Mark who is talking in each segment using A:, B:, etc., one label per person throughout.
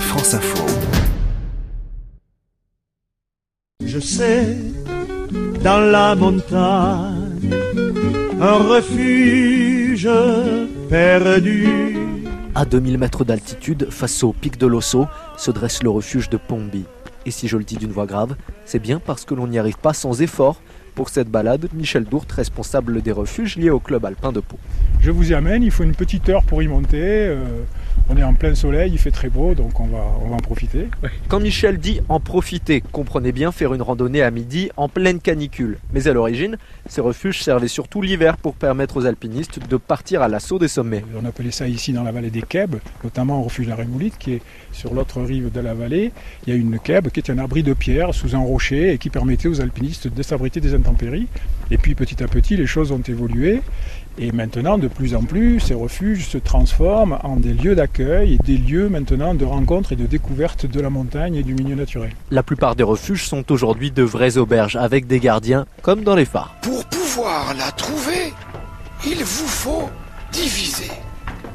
A: France Info.
B: Je sais, dans la montagne, un refuge perdu.
C: À 2000 mètres d'altitude, face au pic de l'Osso, se dresse le refuge de Pombi. Et si je le dis d'une voix grave, c'est bien parce que l'on n'y arrive pas sans effort. Pour cette balade, Michel Dourte, responsable des refuges liés au club alpin de Pau.
D: Je vous y amène, il faut une petite heure pour y monter. euh, on est en plein soleil, il fait très beau, donc on va, on va en profiter.
C: Quand Michel dit en profiter, comprenez bien faire une randonnée à midi en pleine canicule. Mais à l'origine, ces refuges servaient surtout l'hiver pour permettre aux alpinistes de partir à l'assaut des sommets.
D: On appelait ça ici dans la vallée des Kebs, notamment au refuge de la Rémoulite, qui est sur l'autre rive de la vallée. Il y a une Keb qui est un abri de pierre sous un rocher et qui permettait aux alpinistes de s'abriter des intempéries. Et puis petit à petit, les choses ont évolué. Et maintenant, de plus en plus, ces refuges se transforment en des lieux d'accueil et des lieux maintenant de rencontre et de découverte de la montagne et du milieu naturel.
C: La plupart des refuges sont aujourd'hui de vraies auberges avec des gardiens, comme dans les phares.
E: Pour pouvoir la trouver, il vous faut diviser.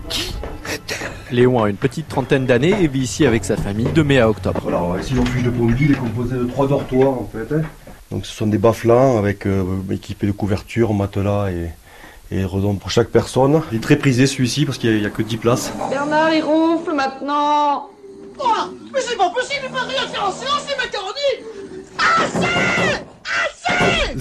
E: Qui est-elle?
C: Léon a une petite trentaine d'années et vit ici avec sa famille de mai à octobre.
F: Alors ici le refuge de Pombi il est composé de trois dortoirs en fait. hein. Donc ce sont des bas-flancs avec euh, équipés de couverture, matelas et, et redons pour chaque personne. Il est très prisé celui-ci parce qu'il n'y a, que 10 places.
G: Bernard, il ronfle maintenant.
H: Oh, mais c'est pas possible, il peut rien faire en séance, les macaronis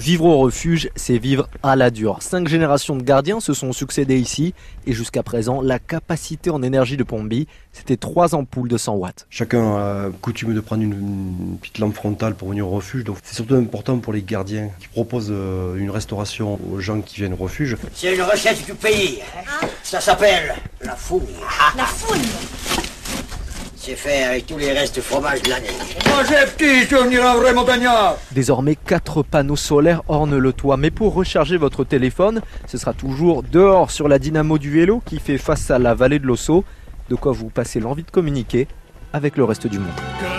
C: Vivre au refuge, c'est vivre à la dure. Cinq générations de gardiens se sont succédés ici et jusqu'à présent, la capacité en énergie de Pombi, c'était trois ampoules de 100 watts.
F: Chacun a coutume de prendre une, une petite lampe frontale pour venir au refuge. Donc c'est surtout important pour les gardiens qui proposent euh, une restauration aux gens qui viennent au refuge.
I: C'est une recette du pays. Ça s'appelle la fougne.
H: La foule
I: C'est fait avec tous les restes fromages de l'année.
E: Moi j'ai petit, je veux devenir un vrai montagnard
C: Désormais, quatre panneaux solaires ornent le toit. Mais pour recharger votre téléphone, ce sera toujours dehors sur la dynamo du vélo qui fait face à la vallée de l'Osso. De quoi vous passer l'envie de communiquer avec le reste du monde.
B: Que